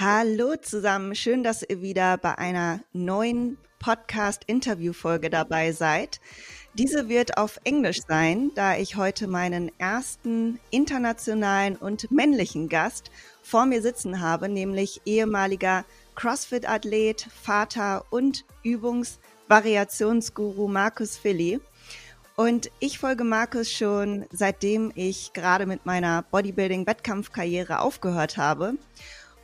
Hallo zusammen, schön, dass ihr wieder bei einer neuen Podcast-Interview-Folge dabei seid. Diese wird auf Englisch sein, da ich heute meinen ersten internationalen und männlichen Gast vor mir sitzen habe, nämlich ehemaliger CrossFit-Athlet, Vater und Übungsvariationsguru Markus Philly. Und ich folge Markus schon seitdem ich gerade mit meiner Bodybuilding-Wettkampfkarriere aufgehört habe.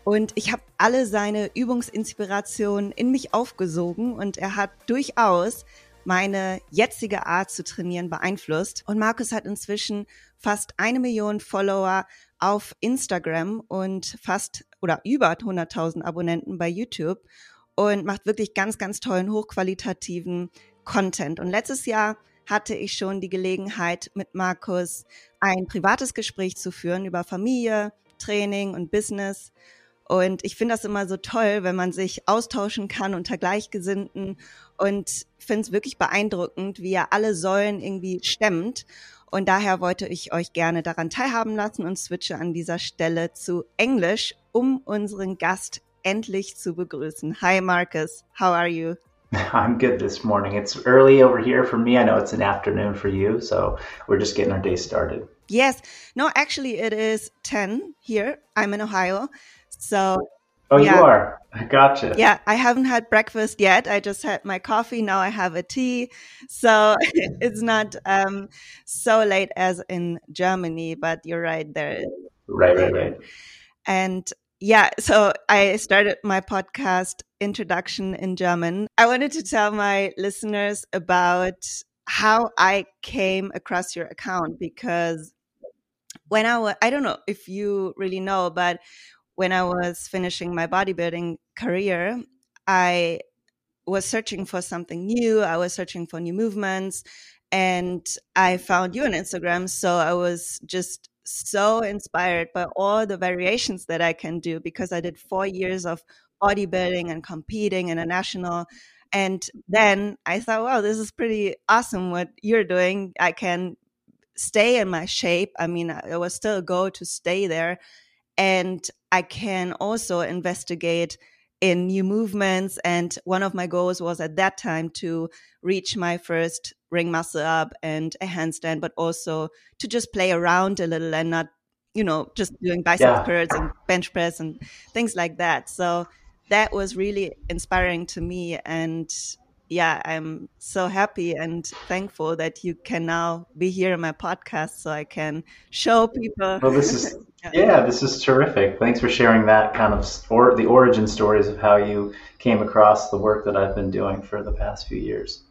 Und ich habe alle seine Übungsinspirationen in mich aufgesogen und er hat durchaus meine jetzige Art zu trainieren beeinflusst. Und Markus hat inzwischen fast eine Million Follower auf Instagram und fast oder über 100.000 Abonnenten bei YouTube und macht wirklich ganz, ganz tollen, hochqualitativen Content. Und letztes Jahr hatte ich schon die Gelegenheit, mit Markus ein privates Gespräch zu führen über Familie, Training und Business. Und ich finde das immer so toll, wenn man sich austauschen kann unter Gleichgesinnten und finde es wirklich beeindruckend, wie er alle Säulen irgendwie stemmt. Und daher wollte ich euch gerne daran teilhaben lassen und switche an dieser Stelle zu Englisch, um unseren Gast endlich zu begrüßen. Hi Marcus, how are you? I'm good this morning. It's early over here for me. I know it's an afternoon for you, so we're just getting our day started. Yes. No, actually it is 10 here. I'm in Ohio. So Oh, yeah. you are. I gotcha. Yeah, I haven't had breakfast yet. I just had my coffee. Now I have a tea. So it's not um, so late as in Germany, but you're right there. Right, right, right. And yeah, so I started my podcast introduction in German. I wanted to tell my listeners about how I came across your account because when I was, I don't know if you really know, but when I was finishing my bodybuilding career, I was searching for something new. I was searching for new movements and I found you on Instagram. So I was just so inspired by all the variations that I can do because I did four years of bodybuilding and competing international. And then I thought, wow, this is pretty awesome what you're doing. I can stay in my shape. I mean, it was still a goal to stay there and I can also investigate in new movements. And one of my goals was at that time to reach my first ring muscle up and a handstand, but also to just play around a little and not, you know, just doing bicep yeah. curls and bench press and things like that. So that was really inspiring to me. And yeah, I'm so happy and thankful that you can now be here in my podcast so I can show people. Well, this is, yeah, this is terrific. Thanks for sharing that kind of, or the origin stories of how you came across the work that I've been doing for the past few years.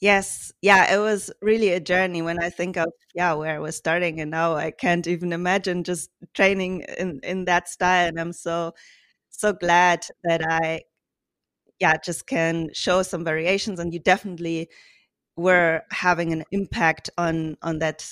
Yes, yeah, it was really a journey when I think of yeah where I was starting, and now I can't even imagine just training in in that style. And I'm so so glad that I yeah, just can show some variations and you definitely were having an impact on on that,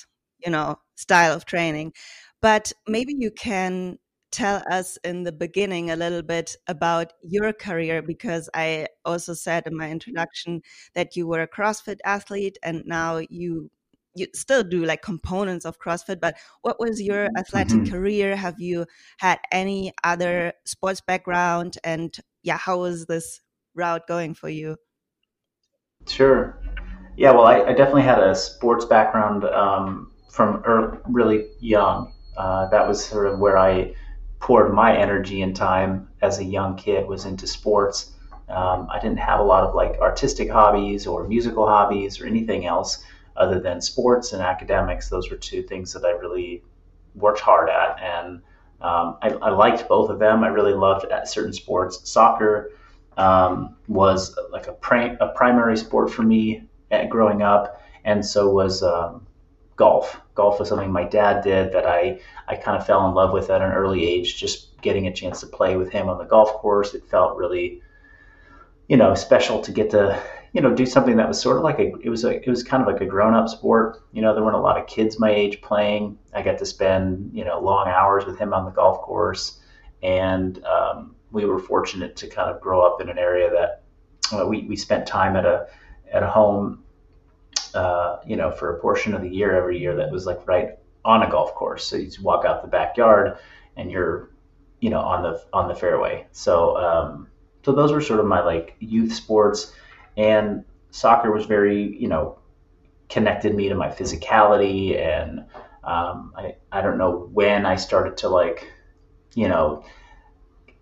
you know, style of training. But maybe you can tell us in the beginning a little bit about your career because I also said in my introduction that you were a CrossFit athlete and now you you still do like components of CrossFit, but what was your athletic mm -hmm. career? Have you had any other sports background? And yeah, how was this route going for you? Sure. Yeah, well, I, I definitely had a sports background um, from early, really young. Uh, that was sort of where I poured my energy and time as a young kid was into sports. Um, I didn't have a lot of like artistic hobbies or musical hobbies or anything else other than sports and academics. Those were two things that I really worked hard at, and um, I, I, liked both of them. I really loved certain sports. Soccer um, was like a, a primary sport for me growing up, and so was um, golf. Golf was something my dad did that I, I kind of fell in love with at an early age. Just getting a chance to play with him on the golf course, it felt really, you know, special to get to you know do something that was sort of like a it was a it was kind of like a grown up sport. You know, there weren't a lot of kids my age playing. I got to spend you know long hours with him on the golf course, and um, we were fortunate to kind of grow up in an area that uh, we, we spent time at a at a home, uh, you know, for a portion of the year every year that was like right on a golf course. So you walk out the backyard and you're you know, on the on the fairway. So um, so those were sort of my like youth sports, and soccer was very you know connected me to my physicality and um, I, I don't know when I started to like, you know,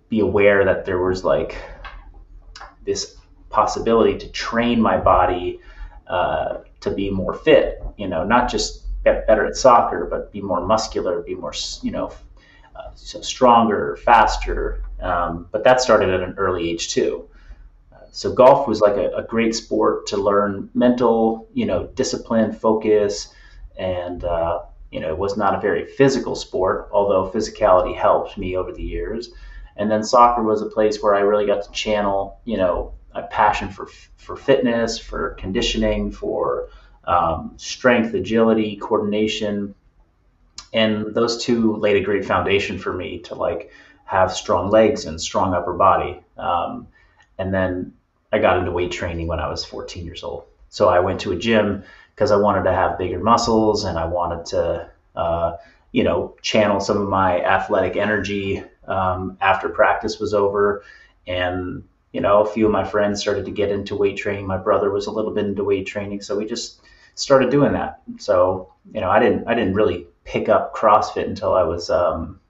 be aware that there was like this possibility to train my body uh, to be more fit, you know, not just get better at soccer, but be more muscular, be more, you know, uh, so stronger, faster. Um, but that started at an early age too. Uh, so golf was like a, a, great sport to learn mental, you know, discipline, focus, and uh, you know, it was not a very physical sport, although physicality helped me over the years. And then soccer was a place where I really got to channel, you know, passion for for fitness, for conditioning, for um, strength, agility, coordination, and those two laid a great foundation for me to like have strong legs and strong upper body. Um, and then I got into weight training when I was 14 years old. So I went to a gym because I wanted to have bigger muscles and I wanted to, uh, you know, channel some of my athletic energy um, after practice was over. And, you know, a few of my friends started to get into weight training. My brother was a little bit into weight training. So we just started doing that. So, you know, I didn't, I didn't really pick up CrossFit until I was, um,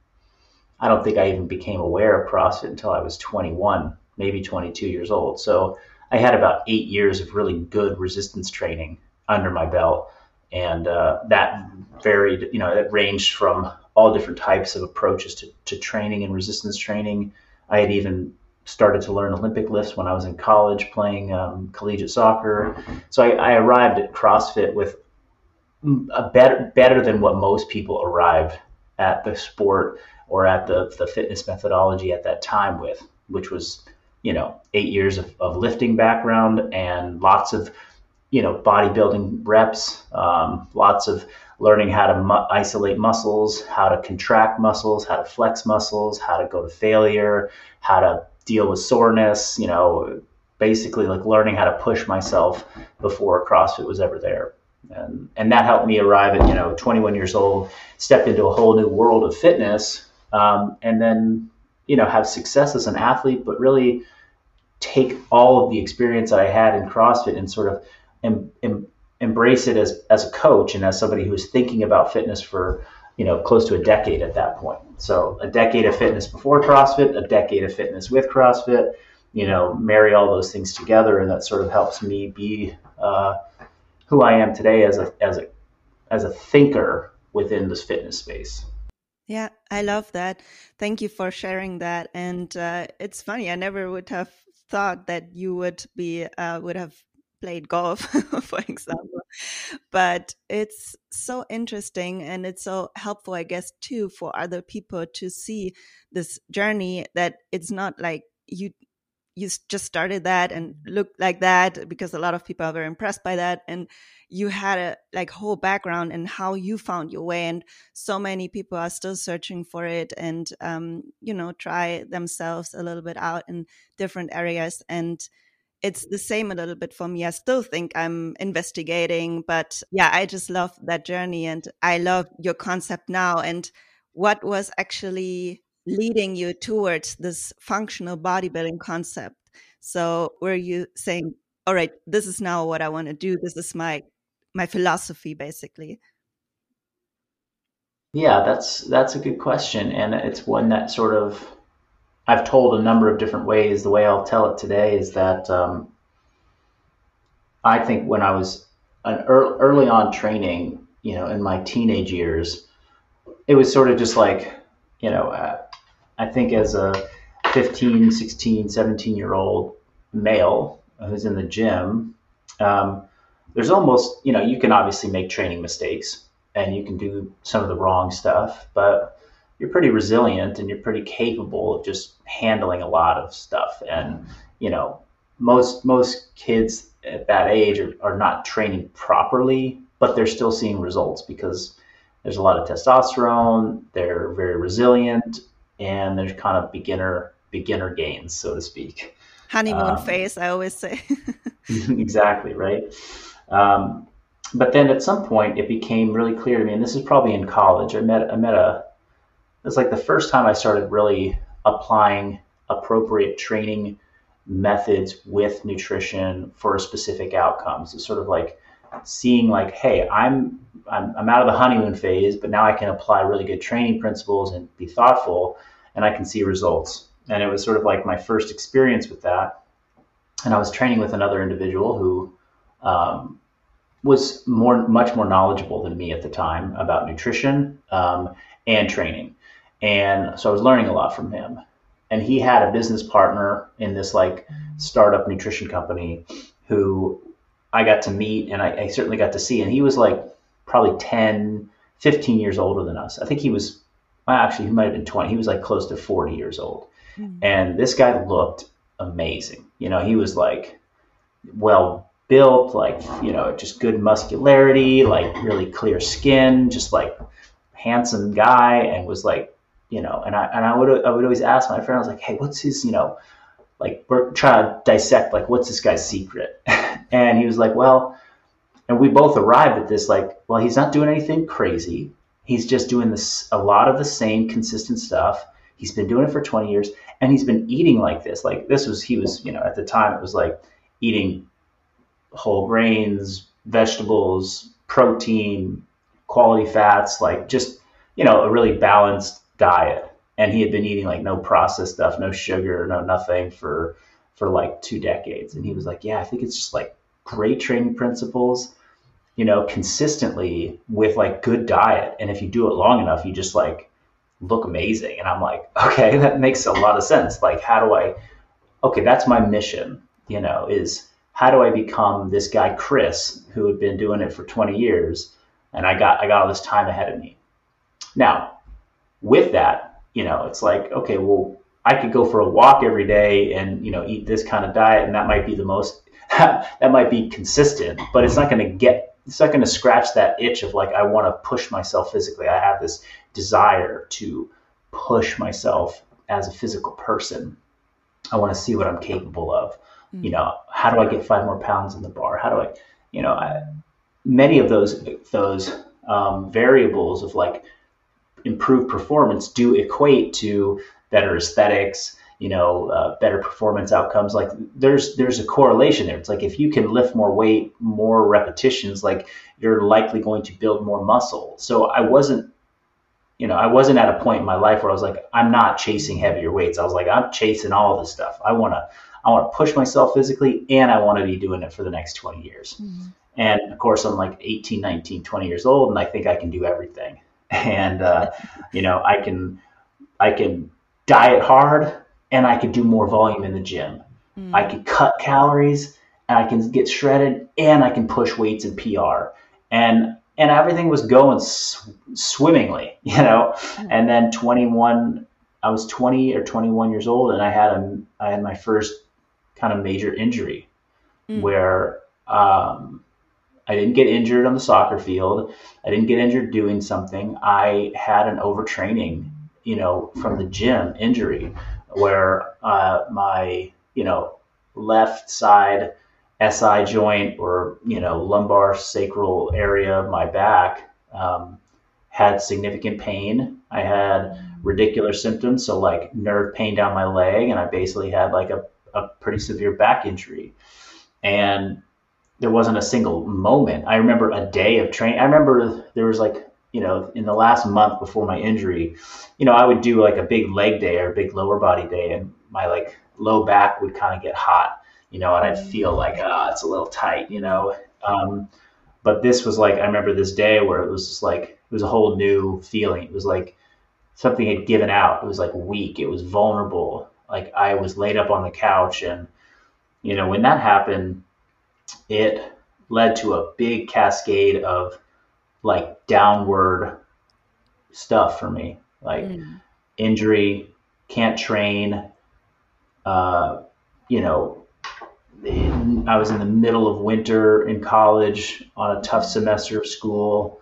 I don't think I even became aware of CrossFit until I was 21, maybe 22 years old. So I had about eight years of really good resistance training under my belt. And uh, that varied, you know, it ranged from all different types of approaches to, to training and resistance training. I had even started to learn Olympic lifts when I was in college playing um, collegiate soccer. So I, I, arrived at CrossFit with a better better than what most people arrive at the sport or at the, the fitness methodology at that time with, which was, you know, eight years of, of lifting background and lots of you know bodybuilding reps, um, lots of learning how to mu- isolate muscles, how to contract muscles, how to flex muscles, how to go to failure, how to deal with soreness. You know, basically like learning how to push myself before CrossFit was ever there. And, and that helped me arrive at you know 21 years old, step into a whole new world of fitness, um, and then you know have success as an athlete, but really take all of the experience that I had in CrossFit and sort of em, em, embrace it as as a coach and as somebody who's thinking about fitness for you know close to a decade at that point. So a decade of fitness before CrossFit, a decade of fitness with CrossFit. You know, marry all those things together, and that sort of helps me be uh, who I am today as a as a as a thinker within this fitness space. Yeah, I love that. Thank you for sharing that. And uh, it's funny, I never would have thought that you would be uh, would have played golf, for example. But it's so interesting and it's so helpful, I guess, too, for other people to see this journey that it's not like you you just started that and looked like that because a lot of people are very impressed by that and you had a like whole background and how you found your way and so many people are still searching for it and um, you know try themselves a little bit out in different areas and it's the same a little bit for me. I still think I'm investigating, but yeah, I just love that journey and I love your concept now. And what was actually leading you towards this functional bodybuilding concept? So were you saying, all right, this is now what I want to do. This is my my philosophy basically. Yeah, that's that's a good question and it's one that sort of I've told a number of different ways. The way I'll tell it today is that um, I think when I was an early on training, you know, in my teenage years, it was sort of just like, you know, uh, I think as a 15, 16, 17 year old male who's in the gym, um, there's almost, you know, you can obviously make training mistakes and you can do some of the wrong stuff, but you're pretty resilient and you're pretty capable of just handling a lot of stuff. And you know, most most kids at that age are, are not training properly, but they're still seeing results because there's a lot of testosterone. They're very resilient, and there's kind of beginner beginner gains, so to speak. Honeymoon um, phase, I always say. exactly right. Um, but then at some point, it became really clear to me, and this is probably in college. I met I met a it's like the first time I started really applying appropriate training methods with nutrition for specific outcomes. It's sort of like seeing like, hey, I'm, I'm I'm out of the honeymoon phase, but now I can apply really good training principles and be thoughtful, and I can see results. And it was sort of like my first experience with that. And I was training with another individual who um, was more much more knowledgeable than me at the time about nutrition um, and training, and so I was learning a lot from him and he had a business partner in this like startup nutrition company who I got to meet and I, I, certainly got to see. And he was like probably 10, 15 years older than us. I think he was, well, actually, he might have been 20. He was like close to 40 years old. Mm-hmm. And this guy looked amazing. You know, he was like well built, like, you know, just good muscularity, like really clear skin, just like handsome guy, and was like you know, and I and I would I would always ask my friend, I was like, hey, what's his, you know, like we're trying to dissect like what's this guy's secret, and he was like, well, and we both arrived at this like, well, he's not doing anything crazy. He's just doing this a lot of the same consistent stuff. He's been doing it for 20 years, and he's been eating like this. Like this was he was you know at the time it was like eating whole grains, vegetables, protein, quality fats, like just you know a really balanced diet. And he had been eating like no processed stuff no sugar no nothing for for like two decades. And he was like yeah i think it's just like great training principles you know consistently with like good diet. And if you do it long enough you just like look amazing. And i'm like okay that makes a lot of sense. Like how do i okay that's my mission you know is how do i become this guy chris who had been doing it for 20 years and i got i got all this time ahead of me. Now with that, you know, it's like, okay, well, I could go for a walk every day and, you know, eat this kind of diet, and that might be the most, that might be consistent, but it's not going to get, it's not going to scratch that itch of like, I want to push myself physically. I have this desire to push myself as a physical person. I want to see what I'm capable of. Mm-hmm. You know, how do I get five more pounds in the bar? How do I, you know, I, many of those those um, variables of like improved performance do equate to better aesthetics, you know, uh, better performance outcomes. Like there's there's a correlation there. It's like if you can lift more weight, more repetitions, like you're likely going to build more muscle. So I wasn't, you know, I wasn't at a point in my life where I was like, I'm not chasing heavier weights. I was like, I'm chasing all this stuff. I want to, I want to push myself physically, and I want to be doing it for the next 20 years. Mm-hmm. And of course, I'm like 18, 19, 20 years old, and I think I can do everything and uh, you know I can I can diet hard and I could do more volume in the gym. Mm. I could cut calories and I can get shredded and I can push weights and PR and and everything was going sw- swimmingly, you know. Mm. And then 21, I was 20 or 21 years old, and I had a I had my first kind of major injury mm. where um, I didn't get injured on the soccer field. I didn't get injured doing something. I had an overtraining, you know, from the gym injury where uh, my, you know, left side SI joint or, you know, lumbar sacral area of my back um, had significant pain. I had radicular symptoms, so like nerve pain down my leg, and I basically had like a, a pretty severe back injury. And there wasn't a single moment. I remember a day of training. I remember there was like, you know, in the last month before my injury, you know, I would do like a big leg day or a big lower body day, and my like low back would kind of get hot, you know, and I'd feel like, ah, oh, it's a little tight, you know. Um, but this was like, I remember this day where it was just like, it was a whole new feeling. It was like something had given out. It was like weak. It was vulnerable. Like I was laid up on the couch, and you know, when that happened it led to a big cascade of like downward stuff for me, like mm. injury, can't train. Uh, you know, I was in the middle of winter in college on a tough semester of school.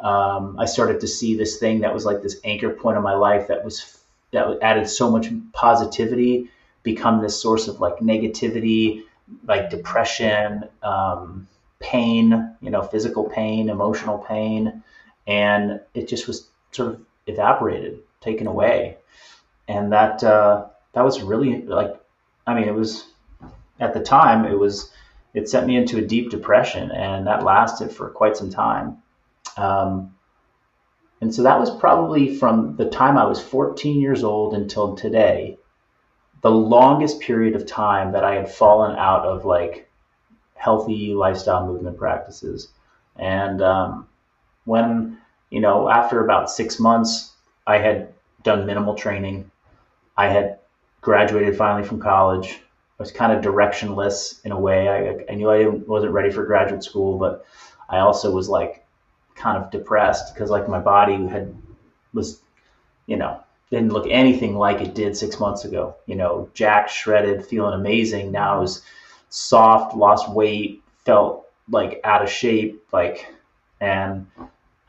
Um, I started to see this thing that was like this anchor point of my life that was that added so much positivity become this source of like negativity like depression, um, pain, you know, physical pain, emotional pain, and it just was sort of evaporated, taken away. and that uh, that was really like, I mean, it was at the time it was it sent me into a deep depression, and that lasted for quite some time. Um, and so that was probably from the time I was 14 years old until today, the longest period of time that I had fallen out of like healthy lifestyle movement practices. And um, when, you know, after about six months, I had done minimal training. I had graduated finally from college. I was kind of directionless in a way. I, I knew I wasn't ready for graduate school, but I also was like kind of depressed because like my body had was, you know, didn't look anything like it did six months ago. You know, Jack shredded, feeling amazing. Now I was soft, lost weight, felt like out of shape, like, and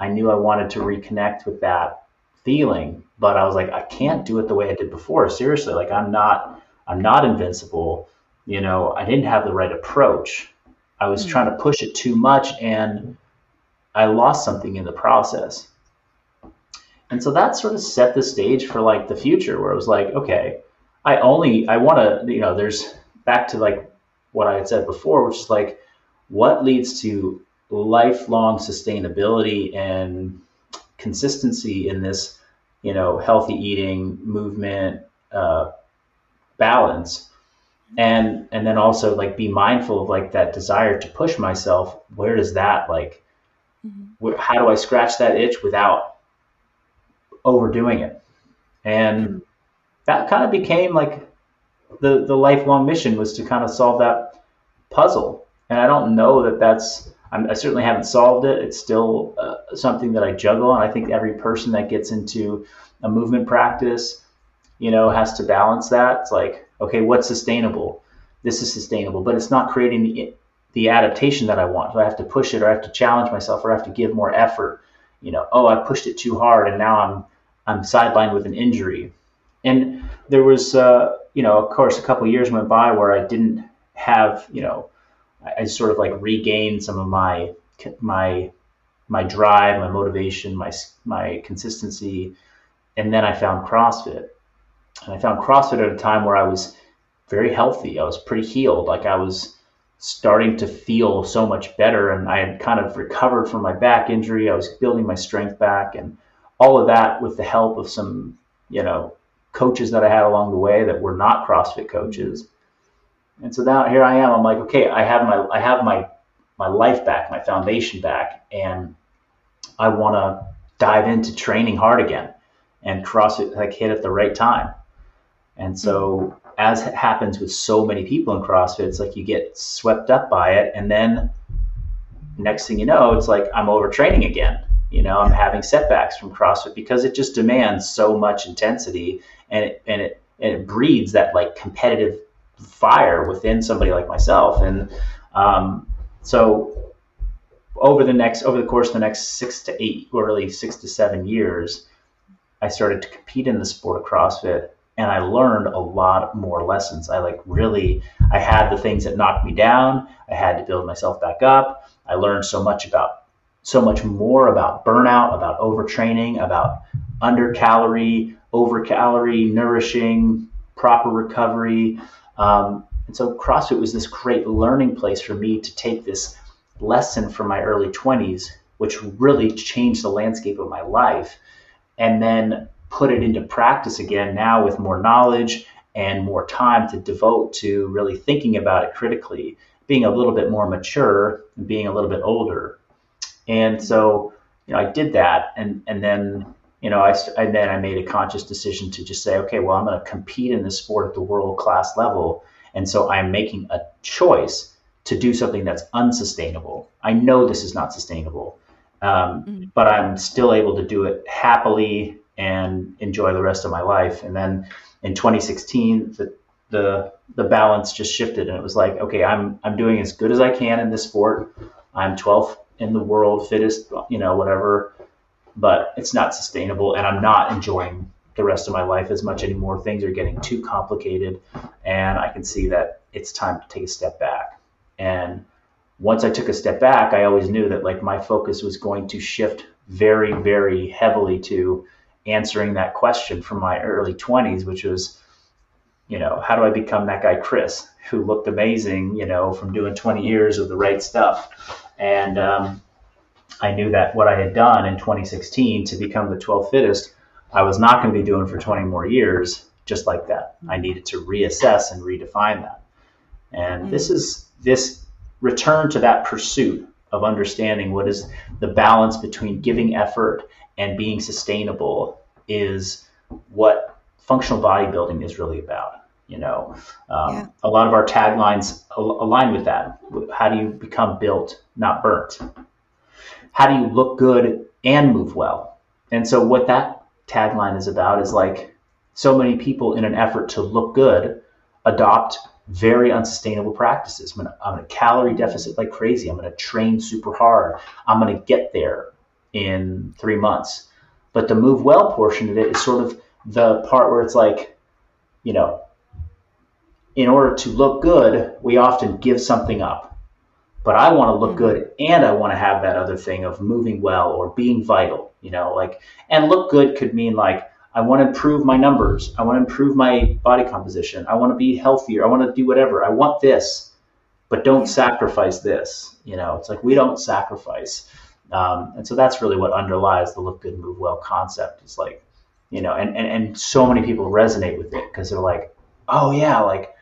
I knew I wanted to reconnect with that feeling, but I was like, I can't do it the way I did before. Seriously, like I'm not, I'm not invincible. You know, I didn't have the right approach. I was mm-hmm. trying to push it too much and I lost something in the process. And so that sort of set the stage for like the future where it was like, okay, I only, I want to, you know, there's back to like what I had said before, which is like, what leads to lifelong sustainability and consistency in this, you know, healthy eating movement uh, balance, and and then also like be mindful of like that desire to push myself. Where does that like? Mm-hmm. Where, how do I scratch that itch without overdoing it? And mm-hmm. that kind of became like the the lifelong mission was to kind of solve that puzzle. And I don't know that that's I'm, i certainly haven't solved it. It's still uh, something that I juggle, and I think every person that gets into a movement practice, you know, has to balance that. It's like, okay, what's sustainable? This is sustainable, but it's not creating the the adaptation that I want. So I have to push it, or I have to challenge myself, or I have to give more effort. You know, oh, I pushed it too hard, and now I'm I'm sidelined with an injury. And there was, uh, you know, of course, a couple years went by where I didn't have, you know, I, sort of like regained some of my my my drive, my motivation, my my consistency, and then I found CrossFit. And I found CrossFit at a time where I was very healthy. I was pretty healed. Like I was starting to feel so much better, and I had kind of recovered from my back injury. I was building my strength back, and all of that with the help of some, you know, coaches that I had along the way that were not CrossFit coaches. And so now here I am. I'm like, okay, I have my I have my my life back, my foundation back, and I want to dive into training hard again. And CrossFit like hit at the right time. And so as happens with so many people in CrossFit, it's like you get swept up by it, and then next thing you know, it's like I'm overtraining again. You know, I'm having setbacks from CrossFit because it just demands so much intensity, and it and it and it breeds that like competitive fire within somebody like myself. And um, so over the next over the course of the next six to eight or really six to seven years, I started to compete in the sport of CrossFit and I learned a lot more lessons. I like really I had the things that knocked me down. I had to build myself back up. I learned so much about so much more about burnout, about overtraining, about under calorie, over calorie, nourishing, proper recovery, um, and so CrossFit was this great learning place for me to take this lesson from my early 20s, which really changed the landscape of my life, and then put it into practice again now with more knowledge and more time to devote to really thinking about it critically, being a little bit more mature and being a little bit older. And so, you know, I did that, and and then you know, I, and then I made a conscious decision to just say, okay, well, I'm going to compete in this sport at the world class level. And so I'm making a choice to do something that's unsustainable. I know this is not sustainable, um, mm-hmm. but I'm still able to do it happily and enjoy the rest of my life. And then in 2016, the, the, the balance just shifted and it was like, okay, I'm, I'm doing as good as I can in this sport. I'm 12th in the world, fittest, you know, whatever but it's not sustainable and I'm not enjoying the rest of my life as much anymore. Things are getting too complicated and I can see that it's time to take a step back. And once I took a step back, I always knew that like my focus was going to shift very, very heavily to answering that question from my early 20s, which was, you know, how do I become that guy Chris who looked amazing, you know, from doing 20 years of the right stuff? And um, I knew that what I had done in 2016 to become the 12th fittest, I was not going to be doing for 20 more years just like that. I needed to reassess and redefine that. And mm-hmm. this is this return to that pursuit of understanding what is the balance between giving effort and being sustainable is what functional bodybuilding is really about. You know, um, yeah. a lot of our taglines align with that. How do you become built, not burnt? How do you look good and move well? And so, what that tagline is about is like so many people, in an effort to look good, adopt very unsustainable practices. I'm going to calorie deficit like crazy. I'm going to train super hard. I'm going to get there in three months. But the move well portion of it is sort of the part where it's like, you know, in order to look good, we often give something up. But I want to look mm-hmm. good and I want to have that other thing of moving well or being vital, you know, like, and look good could mean like, I want to improve my numbers. I want to improve my body composition. I want to be healthier. I want to do whatever. I want this, but don't sacrifice this. You know, it's like we don't sacrifice. Um, and so that's really what underlies the look good, move well concept. It's like, you know, and, and, and so many people resonate with it because they're like, oh, yeah, like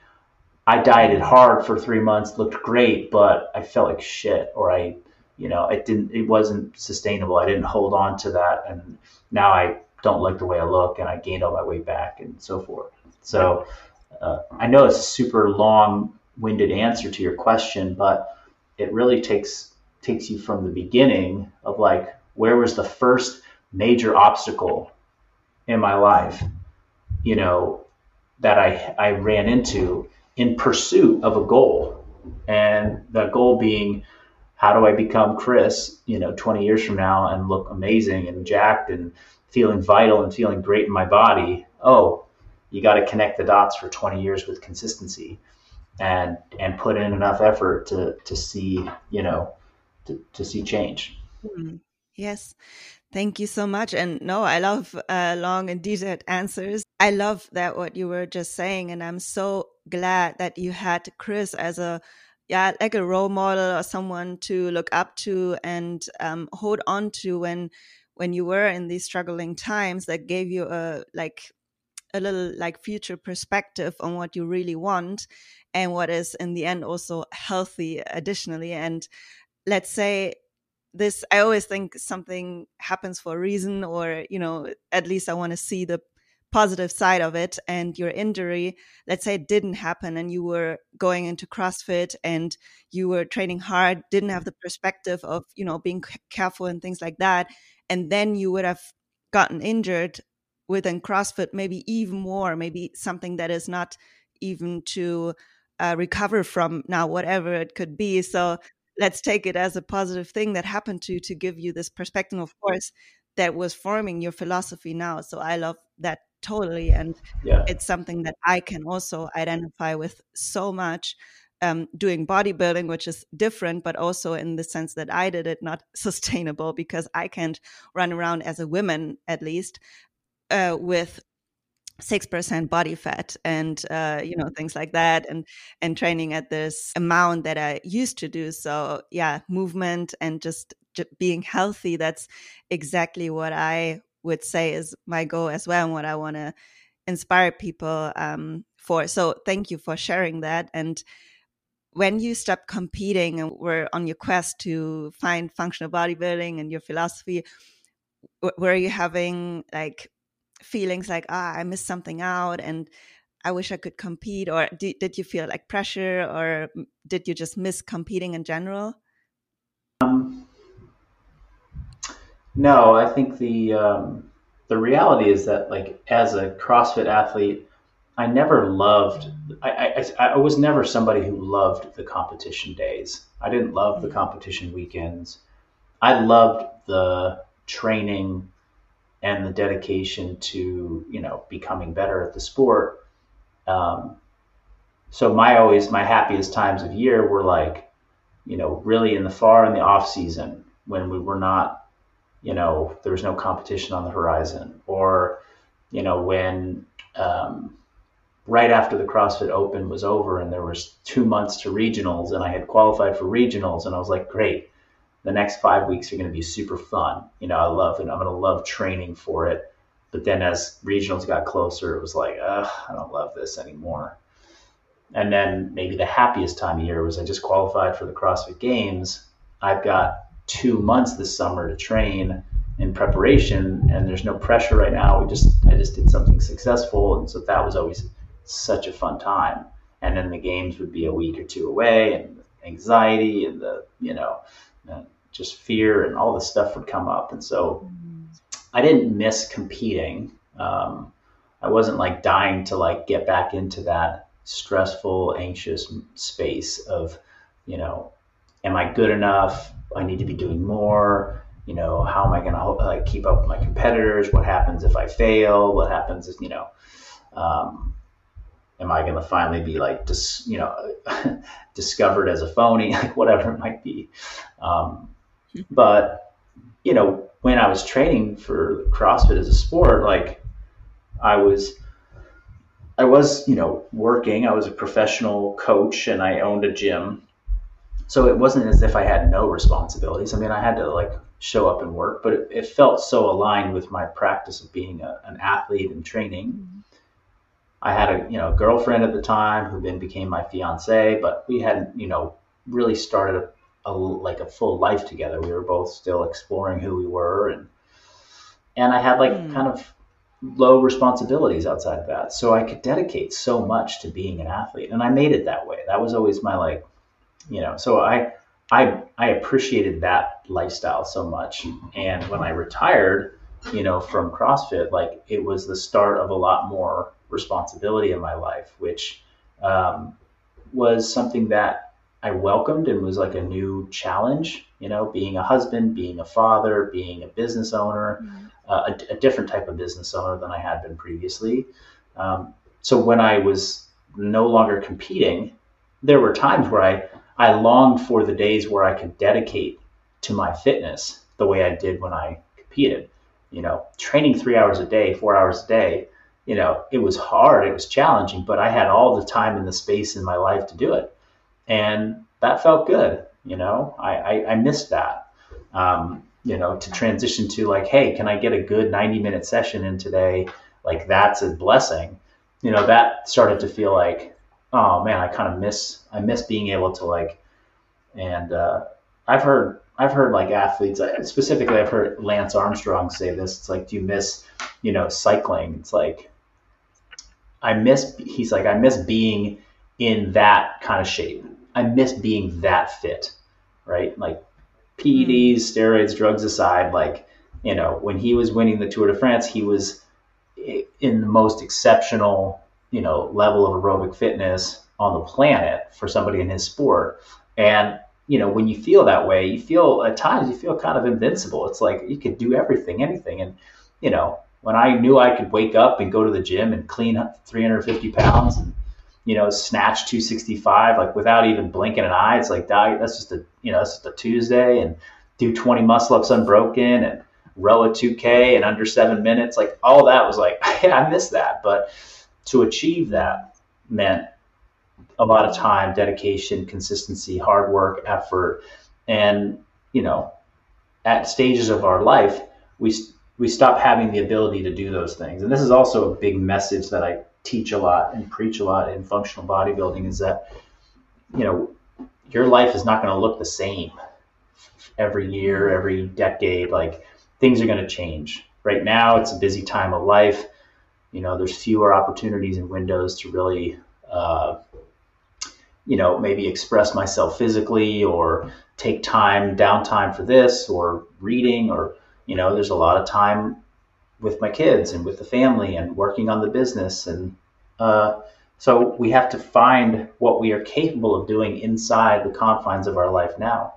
I dieted hard for three months, looked great, but I felt like shit, or I, you know, it didn't, it wasn't sustainable. I didn't hold on to that. And now I don't like the way I look and I gained all my weight back and so forth. So uh, I know it's a super long winded answer to your question, but it really takes takes you from the beginning of like where was the first major obstacle in my life, you know, that I I ran into in pursuit of a goal. And that goal being how do I become Chris, you know, 20 years from now and look amazing and jacked and feeling vital and feeling great in my body, oh, you got to connect the dots for 20 years with consistency and and put in enough effort to to see, you know, to, to see change. Mm-hmm. Yes. Thank you so much. And no, I love uh, long and detailed answers. I love that what you were just saying. And I'm so glad that you had Chris as a yeah, like a role model or someone to look up to and um, hold on to when when you were in these struggling times that gave you a like a little like future perspective on what you really want and what is in the end also healthy additionally and let's say this i always think something happens for a reason or you know at least i want to see the positive side of it and your injury let's say it didn't happen and you were going into crossfit and you were training hard didn't have the perspective of you know being careful and things like that and then you would have gotten injured within CrossFit, maybe even more, maybe something that is not even to uh, recover from now, whatever it could be. So let's take it as a positive thing that happened to you to give you this perspective, of course, that was forming your philosophy now. So I love that totally, and yeah. it's something that I can also identify with so much um, doing bodybuilding, which is different, but also in the sense that I did it not sustainable because I can't run around as a woman, at least, uh, with six percent body fat and uh, you know things like that, and and training at this amount that I used to do. So yeah, movement and just, just being healthy. That's exactly what I would say is my goal as well, and what I want to inspire people um, for. So thank you for sharing that and when you stopped competing and were on your quest to find functional bodybuilding and your philosophy were you having like feelings like ah i missed something out and i wish i could compete or did, did you feel like pressure or did you just miss competing in general um, no i think the um, the reality is that like as a crossfit athlete I never loved. I, I, I was never somebody who loved the competition days. I didn't love the competition weekends. I loved the training and the dedication to you know becoming better at the sport. Um, so my always my happiest times of year were like, you know, really in the far in the off season when we were not you know, there was no competition on the horizon, or, you know, when um, right after the CrossFit Open was over and there was two months to regionals and I had qualified for regionals and I was like, great, the next five weeks are going to be super fun. You know, I love it. I'm going to love training for it. But then as regionals got closer, it was like, I don't love this anymore. And then maybe the happiest time of year was I just qualified for the CrossFit Games. I've got two months this summer to train in preparation, and there's no pressure right now. We just I just did something successful, and so that was always such a fun time. And then the games would be a week or two away, and anxiety and the you know just fear and all this stuff would come up, and so I didn't miss competing. Um, I wasn't like dying to like get back into that stressful, anxious space of, you know, am I good enough? I need to be doing more. You know, how am I going to like keep up with my competitors? What happens if I fail? What happens if you know? Um, am I going to finally be like, dis, you know, discovered as a phony? Like whatever it might be. Um, but you know, when I was training for CrossFit as a sport, like I was I was, you know, working. I was a professional coach and I owned a gym. So it wasn't as if I had no responsibilities. I mean, I had to like show up and work, but it, it felt so aligned with my practice of being a, an athlete and training. Mm-hmm. I had a, you know, girlfriend at the time who then became my fiance, but we hadn't, you know, really started a, a like a full life together. We were both still exploring who we were and and I had like mm. kind of low responsibilities outside of that. So I could dedicate so much to being an athlete. And I made it that way. That was always my like, you know, so I I I appreciated that lifestyle so much. And when I retired, you know, from CrossFit, like it was the start of a lot more responsibility in my life, which um, was something that I welcomed and was like a new challenge, you know, being a husband, being a father, being a business owner. Mm-hmm a, a, different type of business owner than I had been previously. Um, so when I was no longer competing, there were times where I, I longed for the days where I could dedicate to my fitness the way I did when I competed. You know, training three hours a day, four hours a day, you know, it was hard, it was challenging, but I had all the time and the space in my life to do it. And that felt good. You know, I, I, I missed that. Um, you know, to transition to like, hey, can I get a good 90 minute session in today? Like that's a blessing. You know, that started to feel like, oh man, I kind of miss I miss being able to like and uh, I've heard I've heard like athletes uh, specifically I've heard Lance Armstrong say this. It's like, do you miss, you know, cycling? It's like I miss he's like, I miss being in that kind of shape. I miss being that fit. Right. Like PEDs, mm-hmm. steroids, drugs aside, like, you know, when he was winning the Tour de France, he was eh, in the most exceptional, you know, level of aerobic fitness on the planet for somebody in his sport. And, you know, when you feel that way, you feel at times you feel kind of invincible. It's like you could do everything, anything. And, you know, when I knew I could wake up and go to the gym and clean up 350 pounds and you know, snatch 265 like without even blinking an eye. It's like that's just a you know that's just a Tuesday and do 20 muscle ups unbroken and row a 2K in under seven minutes. Like all that was like yeah, I missed that, but to achieve that meant a lot of time, dedication, consistency, hard work, effort, and you know, at stages of our life, we we stop having the ability to do those things. And this is also a big message that I teach a lot and preach a lot in functional bodybuilding is that you know your life is not going to look the same every year every decade. Like things are going to change. Right now it's a busy time of life you know there's fewer opportunities and windows to really uh, you know maybe express myself physically or take time downtime for this or reading or you know there's a lot of time with my kids and with the family and working on the business and uh, so we have to find what we are capable of doing inside the confines of our life now.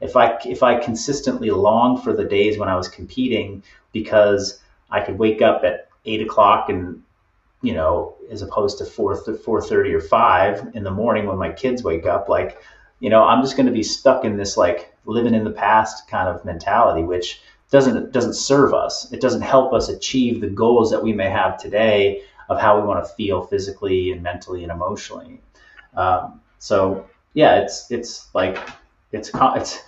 If I if I consistently long for the days when I was competing because I could wake up at eight o'clock and you know as opposed to four four thirty or five in the morning when my kids wake up, like you know I'm just going to be stuck in this like living in the past kind of mentality, which doesn't doesn't serve us. It doesn't help us achieve the goals that we may have today of how we want to feel physically and mentally and emotionally. Um, so yeah, it's it's like it's it's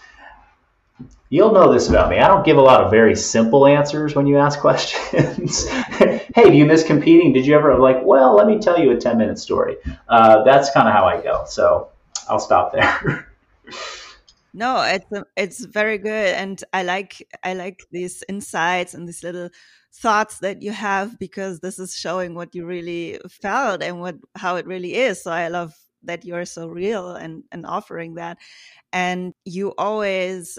you'll know this about me. I don't give a lot of very simple answers when you ask questions. hey, do you miss competing? Did you ever like? Well, let me tell you a ten minute story. Uh, that's kind of how I go. So I'll stop there. no, it's it's very good, and I like I like these insights and these little thoughts that you have because this is showing what you really felt and what how it really is. So I love that you're so real and and offering that and you always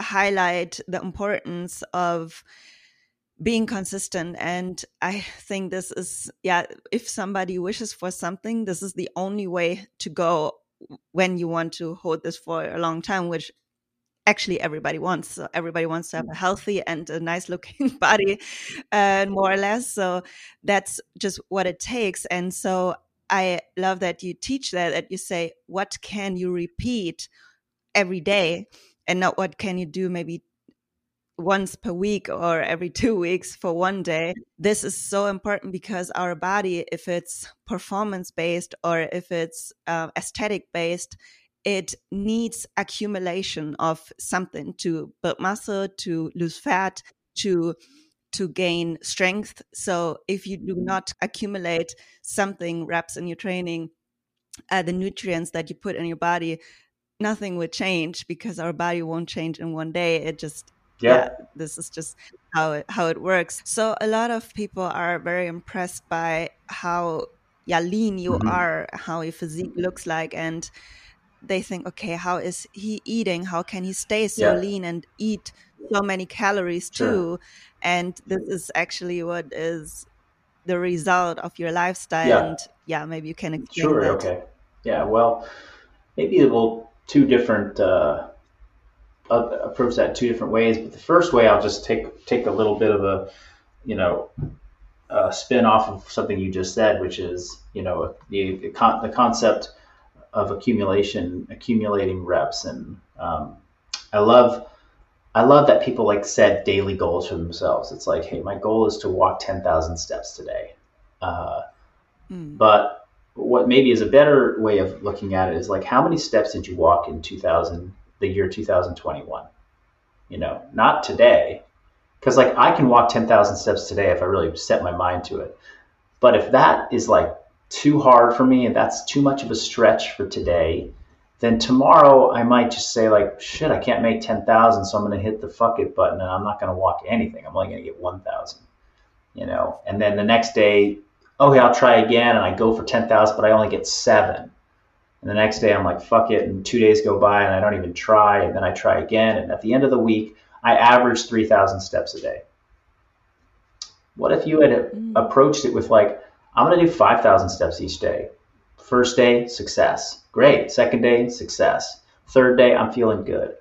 highlight the importance of being consistent and i think this is yeah if somebody wishes for something this is the only way to go when you want to hold this for a long time which actually everybody wants. So everybody wants to have a healthy and a nice looking body and uh, more or less. So that's just what it takes. And so I love that you teach that, that you say, what can you repeat every day and not what can you do maybe once per week or every two weeks for one day. This is so important because our body, if it's performance based or if it's uh, aesthetic based, it needs accumulation of something to build muscle, to lose fat, to to gain strength. So if you do not accumulate something reps in your training, uh, the nutrients that you put in your body, nothing would change because our body won't change in one day. It just yeah. yeah. this is just how it, how it works. So a lot of people are very impressed by how yeah lean you mm-hmm. are, how your physique looks like, and they think, okay, how is he eating? How can he stay so yeah. lean and eat so many calories sure. too? and this is actually what is the result of your lifestyle yeah. and yeah maybe you can explain sure that. okay yeah well maybe we'll two different uh, approach that two different ways but the first way i'll just take take a little bit of a you know a spin off of something you just said which is you know the the, con- the concept of accumulation accumulating reps and um, i love I love that people like set daily goals for themselves. It's like, hey, my goal is to walk 10,000 steps today. Uh, mm. But what maybe is a better way of looking at it is like, how many steps did you walk in 2000, the year 2021? You know, not today. Because like I can walk 10,000 steps today if I really set my mind to it. But if that is like too hard for me and that's too much of a stretch for today, then tomorrow I might just say like, shit, I can't make 10,000. So I'm going to hit the fuck it button and I'm not going to walk anything. I'm only going to get 1,000, you know? And then the next day, okay, I'll try again. And I go for 10,000, but I only get seven. And the next day I'm like, fuck it. And two days go by and I don't even try. And then I try again. And at the end of the week, I average 3,000 steps a day. What if you had mm. approached it with like, I'm going to do 5,000 steps each day. First day, success. Great. Second day, success. Third day, I'm feeling good.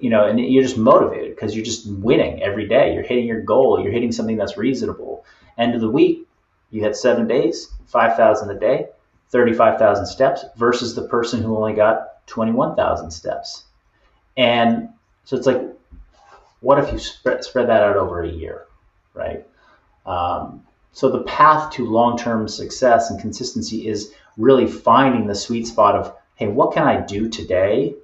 You know, and you're just motivated because you're just winning every day. You're hitting your goal. You're hitting something that's reasonable. End of the week, you had seven days, 5,000 a day, 35,000 steps versus the person who only got 21,000 steps. And so it's like, what if you spread, spread that out over a year, right? Um, so the path to long-term success and consistency is really finding the sweet spot of, hey, what can I do today,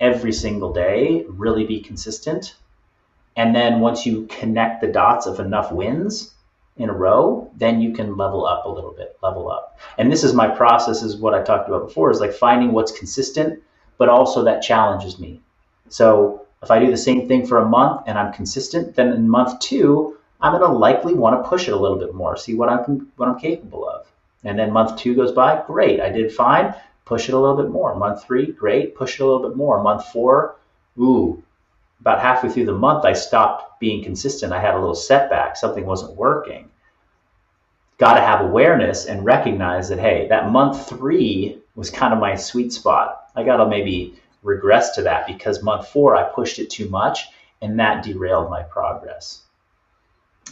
every single day, really be consistent? And then once you connect the dots of enough wins in a row, then you can level up a little bit, level up. And this is my process, is what I talked about before, is like finding what's consistent, but also that challenges me. So if I do the same thing for a month and I'm consistent, then in month two, I'm going to likely want to push it a little bit more, see what I'm what I'm capable of. And then month two goes by, great, I did fine, push it a little bit more. Month three, great, push it a little bit more. Month four, ooh, about halfway through the month, I stopped being consistent. I had a little setback, something wasn't working. Got to have awareness and recognize that, hey, that month three was kind of my sweet spot. I got to maybe regress to that because month four, I pushed it too much and that derailed my progress.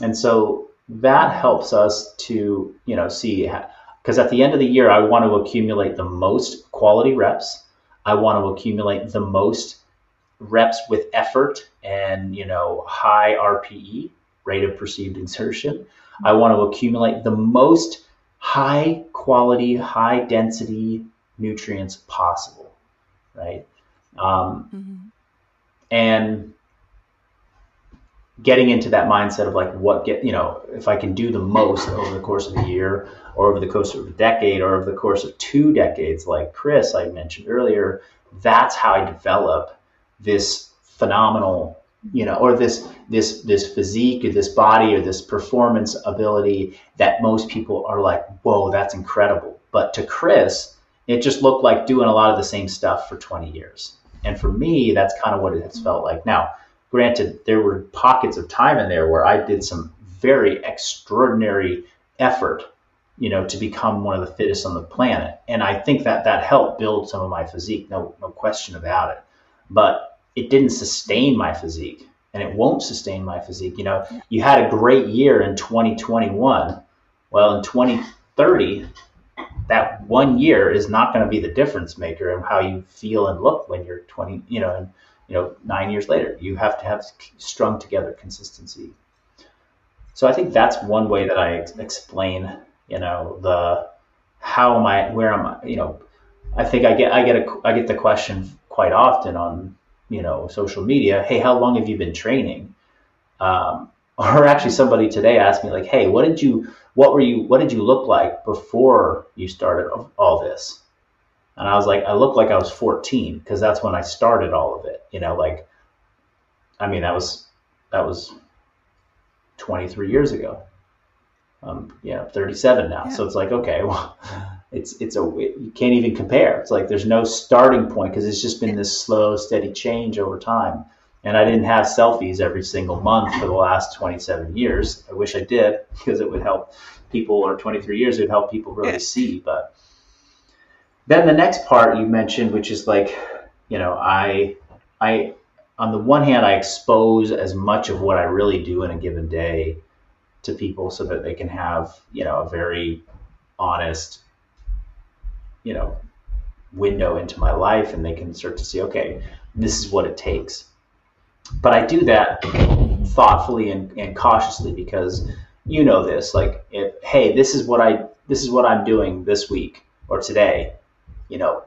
And so that helps us to, you know, see because at the end of the year, I want to accumulate the most quality reps. I want to accumulate the most reps with effort and you know high RPE, rate of perceived exertion. I want to accumulate the most high quality, high density nutrients possible, right? Um, mm-hmm. And getting into that mindset of like what get you know if I can do the most over the course of a year or over the course of a decade or over the course of two decades, like Chris I mentioned earlier, that's how I develop this phenomenal you know or this this this physique or this body or this performance ability that most people are like whoa that's incredible. But to chris it just looked like doing a lot of the same stuff for 20 years. And for me that's kind of what it has felt like. Now granted there were pockets of time in there where i did some very extraordinary effort you know to become one of the fittest on the planet. And i think that that helped build some of my physique no no question about it. But it didn't sustain my physique and it won't sustain my physique. You know, you had a great year in 2021. Well, in 2030, that one year is not going to be the difference maker in how you feel and look when you're 20, you know, and, you know, nine years later. You have to have strung together consistency. So I think that's one way that I explain, you know, the how am I, where am I, you know, I think I get I get a I get the question quite often on you know social media hey how long have you been training? Um, or actually somebody today asked me like hey what did you what were you what did you look like before you started all this? And i was like i looked like i was 14 because that's when i started all of it you know like i mean that was that was 23 years ago. Um yeah 37 now. Yeah. so it's like okay well it's it's a you can't even compare. It's like there's no starting point because it's just been this slow, steady change over time. And I didn't have selfies every single month for the last 27 years. I wish I did because it would help people, or 23 years, it would help people really see. But then the next part you mentioned, which is like, you know, I, I, on the one hand, I expose as much of what I really do in a given day to people so that they can have, you know, a very honest you know window into my life and they can start to see okay this is what it takes. But i do that thoughtfully and, and cautiously because you know this like if hey this is what i this is what i'm doing this week or today you know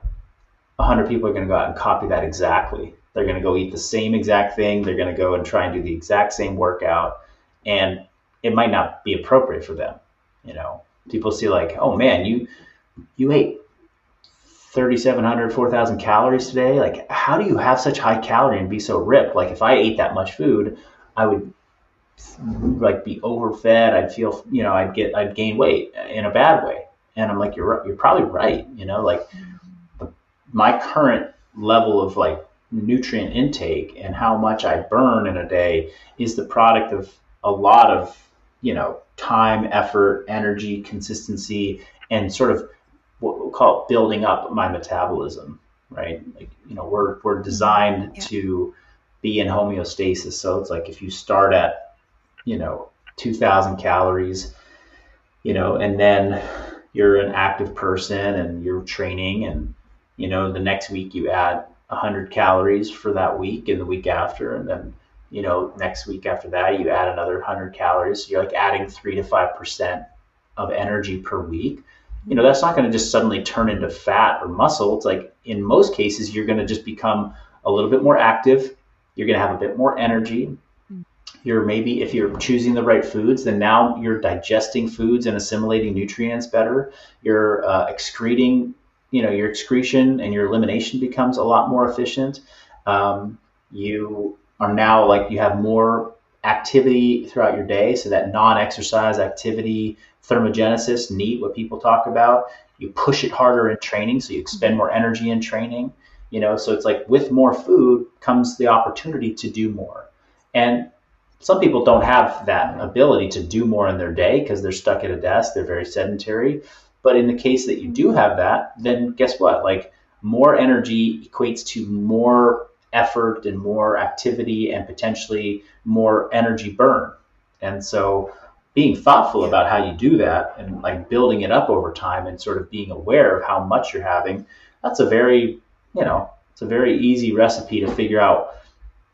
100 people are going to go out and copy that exactly. They're going to go eat the same exact thing. They're going to go and try and do the exact same workout and it might not be appropriate for them you know. People see like oh man you you ate 3,700, 4,000 calories today. Like, how do you have such high calorie and be so ripped? Like, if I ate that much food, I would like be overfed. I'd feel, you know, I'd get, I'd gain weight in a bad way. And I'm like, you're, you're probably right. You know, like my current level of like nutrient intake and how much I burn in a day is the product of a lot of, you know, time, effort, energy, consistency, and sort of what we'll call building up my metabolism, right? Like, you know, we're, we're designed yeah. to be in homeostasis. So it's like if you start at, you know, 2000 calories, you know, and then you're an active person and you're training and, you know, the next week you add 100 calories for that week and the week after. And then, you know, next week after that, you add another 100 calories. So you're like adding three to 5% of energy per week you know that's not going to just suddenly turn into fat or muscle. It's like in most cases you're going to just become a little bit more active. You're going to have a bit more energy. You're maybe if you're choosing the right foods then now you're digesting foods and assimilating nutrients better. You're uh, excreting you know your excretion and your elimination becomes a lot more efficient. Um, you are now like you have more activity throughout your day so that non-exercise activity thermogenesis, NEAT, what people talk about. You push it harder in training, so you expend more energy in training. You know, so it's like with more food comes the opportunity to do more. And some people don't have that ability to do more in their day because they're stuck at a desk, they're very sedentary. But in the case that you do have that, then guess what? Like more energy equates to more effort and more activity and potentially more energy burn. And so being thoughtful about how you do that and like building it up over time and sort of being aware of how much you're having, that's a very, you know, it's a very easy recipe to figure out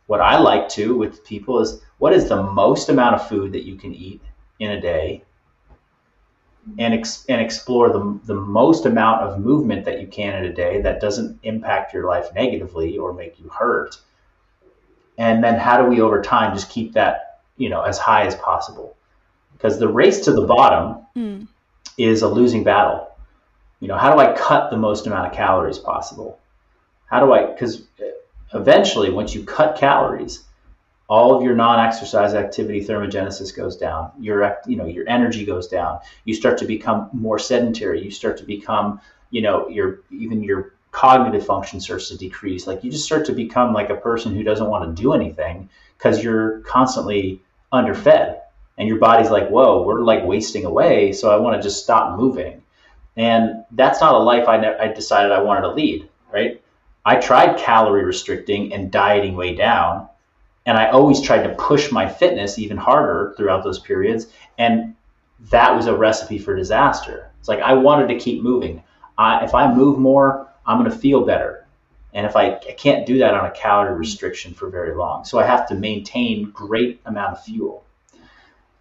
what I like to with people is what is the most amount of food that you can eat in a day and, ex- and explore the, the most amount of movement that you can in a day that doesn't impact your life negatively or make you hurt. And then how do we over time just keep that, you know, as high as possible? Because the race to the bottom mm. is a losing battle. You know, how do I cut the most amount of calories possible? How do I, because eventually, once you cut calories, all of your non-exercise activity thermogenesis goes down. Your you know your energy goes down. You start to become more sedentary. You start to become you know your even your cognitive function starts to decrease. Like you just start to become like a person who doesn't want to do anything because you're constantly underfed and your body's like, whoa, we're like wasting away. So I want to just stop moving. And that's not a life I, ne- I decided I wanted to lead, right? I tried calorie restricting and dieting way down. And I always tried to push my fitness even harder throughout those periods. And that was a recipe for disaster. It's like I wanted to keep moving. I, if I move more, I'm going to feel better. And if I, I can't do that on a calorie restriction for very long, so I have to maintain great amount of fuel.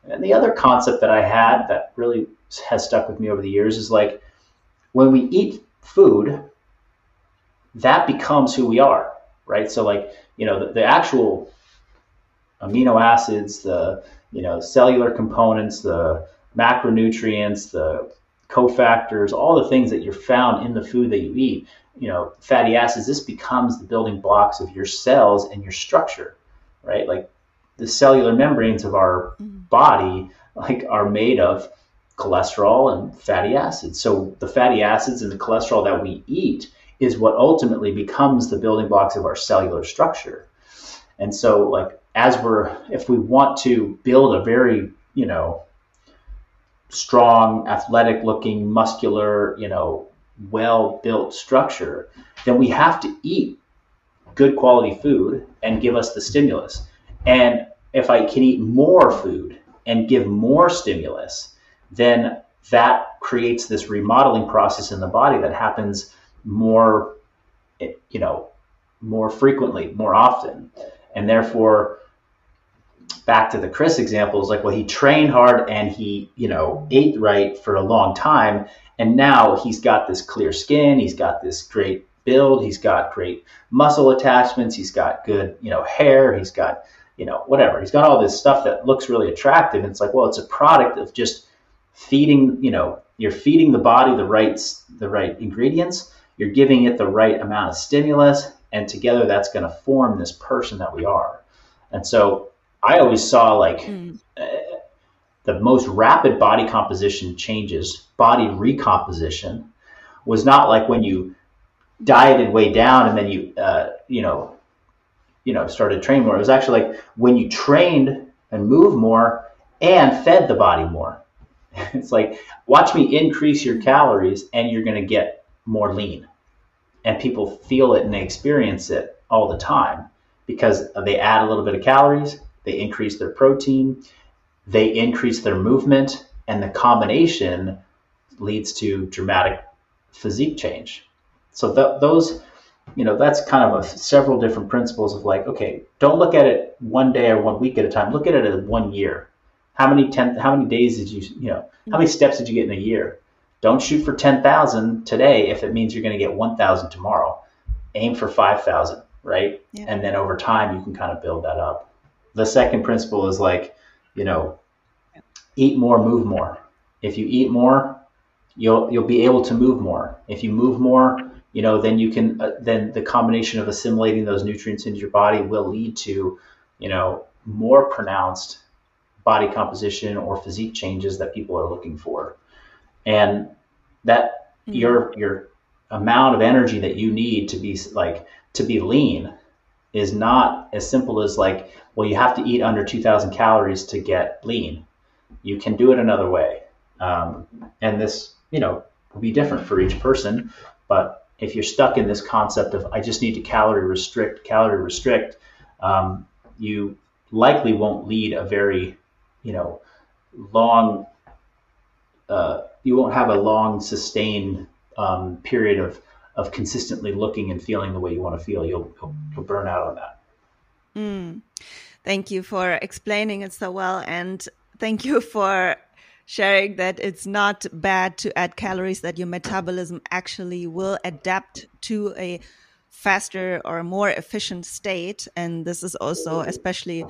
And the other concept that I had that really has stuck with me over the years is like when we eat food, that becomes who we are, right? So like, you know, the, the actual amino acids, the, you know, cellular components, the macronutrients, the cofactors, all the things that you're found in the food that you eat, you know, fatty acids, this becomes the building blocks of your cells and your structure, right? Like the cellular membranes of our mm-hmm. Body like are made of cholesterol and fatty acids. So the fatty acids and the cholesterol that we eat is what ultimately becomes the building blocks of our cellular structure. And so, like, as we're, if we want to build a very, you know, strong, athletic looking, muscular, you know, well built structure, then we have to eat good quality food and give us the stimulus. And if I can eat more food and give more stimulus, then that creates this remodeling process in the body that happens more, you know, more frequently, more often. And therefore, back to the Chris example is like, well, he trained hard and he, you know, ate right for a long time. And now he's got this clear skin, he's got this great build, he's got great muscle attachments, he's got good, you know, hair, he's got, you know, whatever. He's got all this stuff that looks really attractive. And it's like, well, it's a product of just feeding, you know, you're feeding the body the right the right ingredients you're giving it the right amount of stimulus, and together that's going to form this person that we are. And so I always saw like mm. uh, the most rapid body composition changes, body recomposition, was not like when you dieted way down and then you, uh, you know, you know, started training more. It was actually like when you trained and moved more and fed the body more. it's like watch me increase your calories and you're going to get more lean. And people feel it and they experience it all the time because they add a little bit of calories, they increase their protein, they increase their movement, and the combination leads to dramatic physique change. So th- those, you know, that's kind of a, several different principles of like, okay, don't look at it one day or one week at a time. Look at it as one year. How many ten, how many days did you, you know, how many steps did you get in a year? Don't shoot for 10,000 today if it means you're going to get 1,000 tomorrow. Aim for 5,000, right? Yeah. And then over time, you can kind of build that up. The second principle is like, you know, eat more, move more. If you eat more, you'll you'll be able to move more. If you move more, you know, then you can uh, then the combination of assimilating those nutrients into your body will lead to, you know, more pronounced body composition or physique changes that people are looking for. And that mm-hmm. your your amount of energy that you need to be like to be lean is not as simple as like well you have to eat under 2000 calories to get lean. You can do it another way. Um, and this you know will be different for each person but if you're stuck in this concept of i just need to calorie restrict calorie restrict um, you likely won't lead a very you know long uh, you won't have a long sustained um, period of of consistently looking and feeling the way you want to feel. You'll, you'll, you'll burn out on that. Mm. Thank you for explaining it so well. And thank you for sharing that it's not bad to add calories, that your metabolism actually will adapt to a faster or more efficient state. And this is also, especially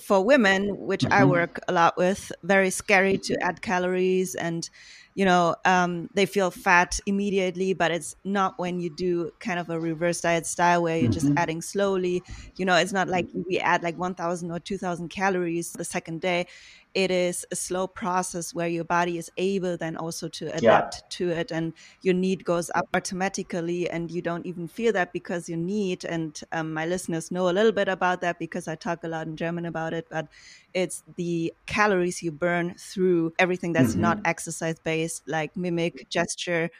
for women, which mm -hmm. I mm-hmm. work a lot with, very scary to add calories and you know um, they feel fat immediately but it's not when you do kind of a reverse diet style where you're mm-hmm. just adding slowly you know it's not like we add like 1000 or 2000 calories the second day it is a slow process where your body is able then also to adapt yeah. to it and your need goes up automatically and you don't even feel that because you need and um, my listeners know a little bit about that because i talk a lot in german about it but it's the calories you burn through everything that's mm-hmm. not exercise based like mimic gesture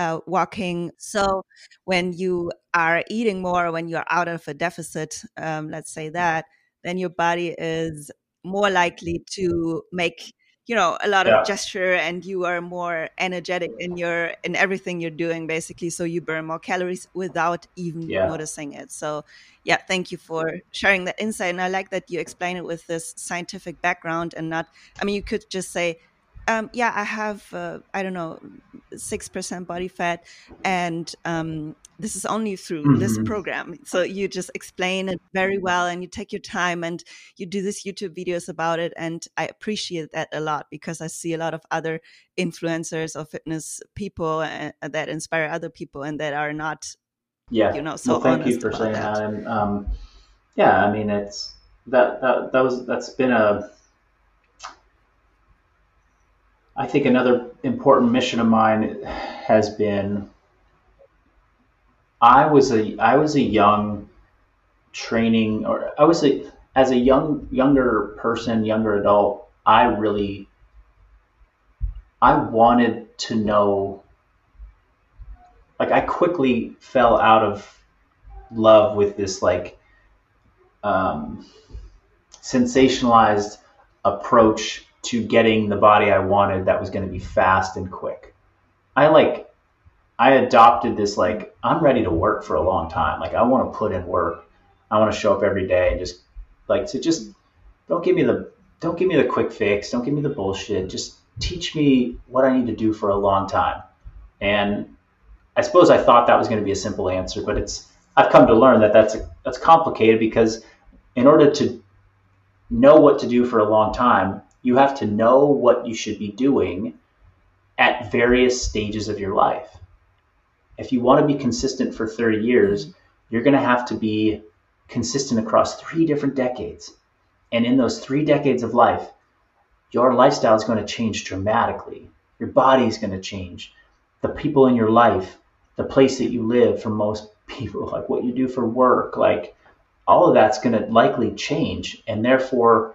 uh, walking. So when you are eating more, when you're out of a deficit, um, let's say that, then your body is more likely to make you know a lot yeah. of gesture and you are more energetic in your in everything you're doing basically so you burn more calories without even yeah. noticing it so yeah thank you for sharing that insight and i like that you explain it with this scientific background and not i mean you could just say um, yeah, I have, uh, I don't know, 6% body fat. And um, this is only through mm-hmm. this program. So you just explain it very well and you take your time and you do these YouTube videos about it. And I appreciate that a lot because I see a lot of other influencers or fitness people uh, that inspire other people and that are not, yeah, you know, so well, thank you for saying that. that. And um, yeah, I mean, it's that, that, that was, that's been a, I think another important mission of mine has been I was a I was a young training or I was a as a young younger person, younger adult, I really I wanted to know like I quickly fell out of love with this like um, sensationalized approach to getting the body I wanted that was going to be fast and quick. I like I adopted this like I'm ready to work for a long time. Like I want to put in work. I want to show up every day and just like to just don't give me the don't give me the quick fix. Don't give me the bullshit. Just teach me what I need to do for a long time. And I suppose I thought that was going to be a simple answer, but it's I've come to learn that that's a, that's complicated because in order to know what to do for a long time, you have to know what you should be doing at various stages of your life if you want to be consistent for 30 years, you're going to have to be consistent across three different decades. And in those three decades of life, your lifestyle is going to change dramatically. Your body is going to change. The people in your life, the place that you live for most people, like what you do for work, like all of that's going to likely change. And therefore,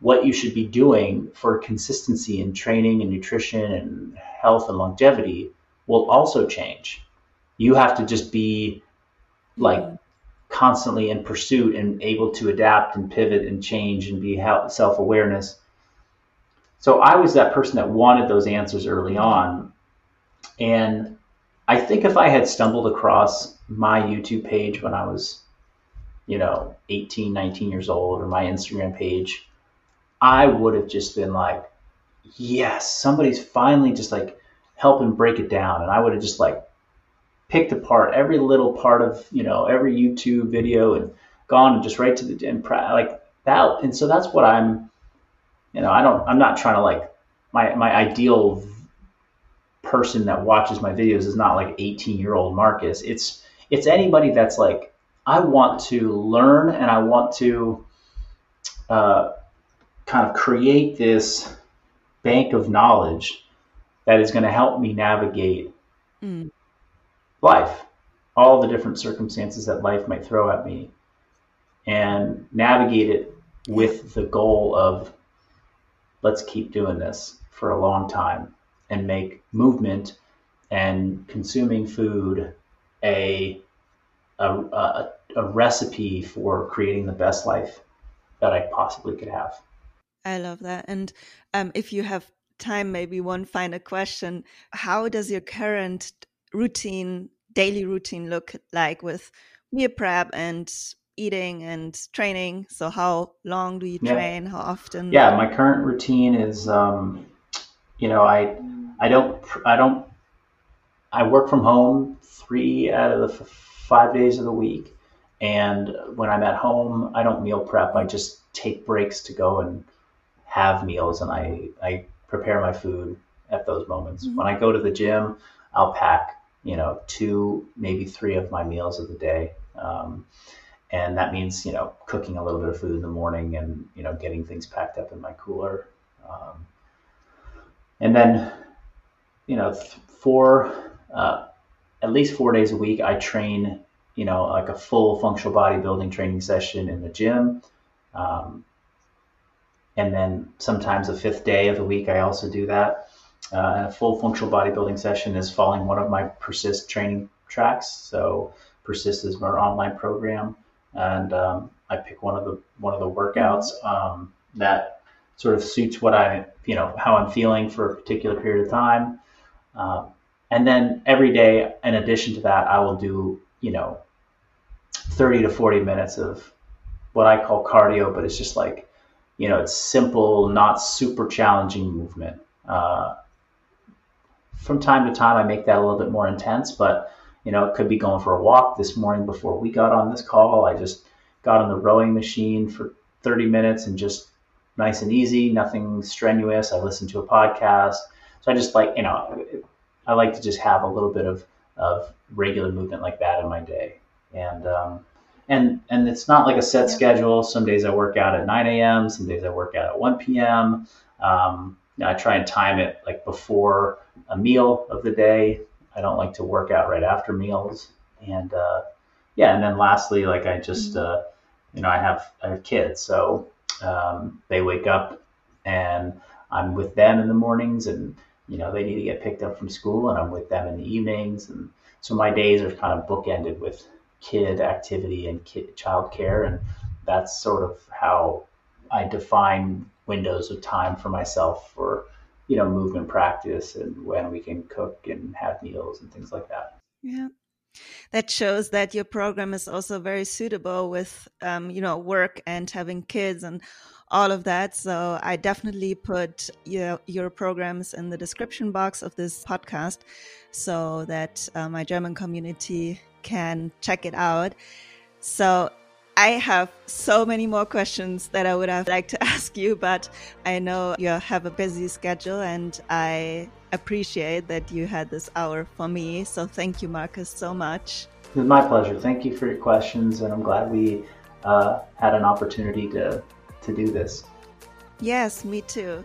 what you should be doing for consistency in training and nutrition and health and longevity will also change you have to just be like constantly in pursuit and able to adapt and pivot and change and be self awareness. So I was that person that wanted those answers early on. And I think if I had stumbled across my YouTube page when I was, you know, 18, 19 years old or my Instagram page, I would have just been like, yes, somebody's finally just like helping break it down. And I would have just like picked apart every little part of you know every YouTube video and gone and just right to the and like that. And so that's what I'm, you know, I don't, I'm not trying to like my my ideal person that watches my videos is not like 18 year old Marcus. It's it's anybody that's like I want to learn and I want to uh, kind of create this bank of knowledge that is going to help me navigate mm life, all the different circumstances that life might throw at me, and navigate it with the goal of let's keep doing this for a long time and make movement and consuming food a a, a, a recipe for creating the best life that I possibly could have. I love that. And um, if you have time, maybe one final question. How does your current routine, daily routine look like with meal prep and eating and training. So, how long do you Yeah. train? How often? Yeah, my current routine is, um, you know, I I don't I don't I work from home three out of the f- five days of the week, and when I'm at home, I don't meal prep. I just take breaks to go and have meals, and I I prepare my food at those moments. Mhm. When I go to the gym, I'll pack you know two maybe three of my meals of the day. Um, and that means you know cooking a little bit of food in the morning and you know getting things packed up in my cooler. Um, and then you know four uh, at least four days a week i train you know like a full functional bodybuilding training session in the gym. Um, and then sometimes a fifth day of the week i also do that uh, and a full functional bodybuilding session is following one of my persist training tracks so persist is my online program and um, I pick one of the one of the workouts um, that sort of suits what I you know how I'm feeling for a particular period of time. Um, and then every day, in addition to that, I will do you know 30 to 40 minutes of what I call cardio, but it's just like you know it's simple, not super challenging movement. Uh, from time to time, I make that a little bit more intense, but you know, it could be going for a walk. This morning before we got on this call, I just got on the rowing machine for 30 minutes and just nice and easy, nothing strenuous. I listened to a podcast. So I just like, you know, I like to just have a little bit of, of regular movement like that in my day. And, um, and, and it's not like a set schedule. Some days I work out at 9 a.m., some days I work out at 1 p.m. Um, I try and time it like before a meal of the day. I don't like to work out right after meals. And uh, yeah, and then lastly, like I just, uh, you know, I have I have kids, so um, they wake up and I'm with them in the mornings, and you know they need to get picked up from school, and I'm with them in the evenings, and so my days are kind of bookended with kid activity and kid child care, and that's sort of how I define windows of time for myself for you know movement practice and when we can cook and have meals and things like that. Yeah. That shows that your program is also very suitable with, um, you know, work and having kids and all of that. So I definitely put your, your programs in the description box of this podcast so that uh, my German community can check it out. So I have so many more questions that I would have liked to ask you, but I know you have a busy schedule and I appreciate that you had this hour for me. So thank you, Marcus, so much. It was my pleasure. Thank you for your questions, and I'm glad we uh, had an opportunity to to do this. Yes, me too.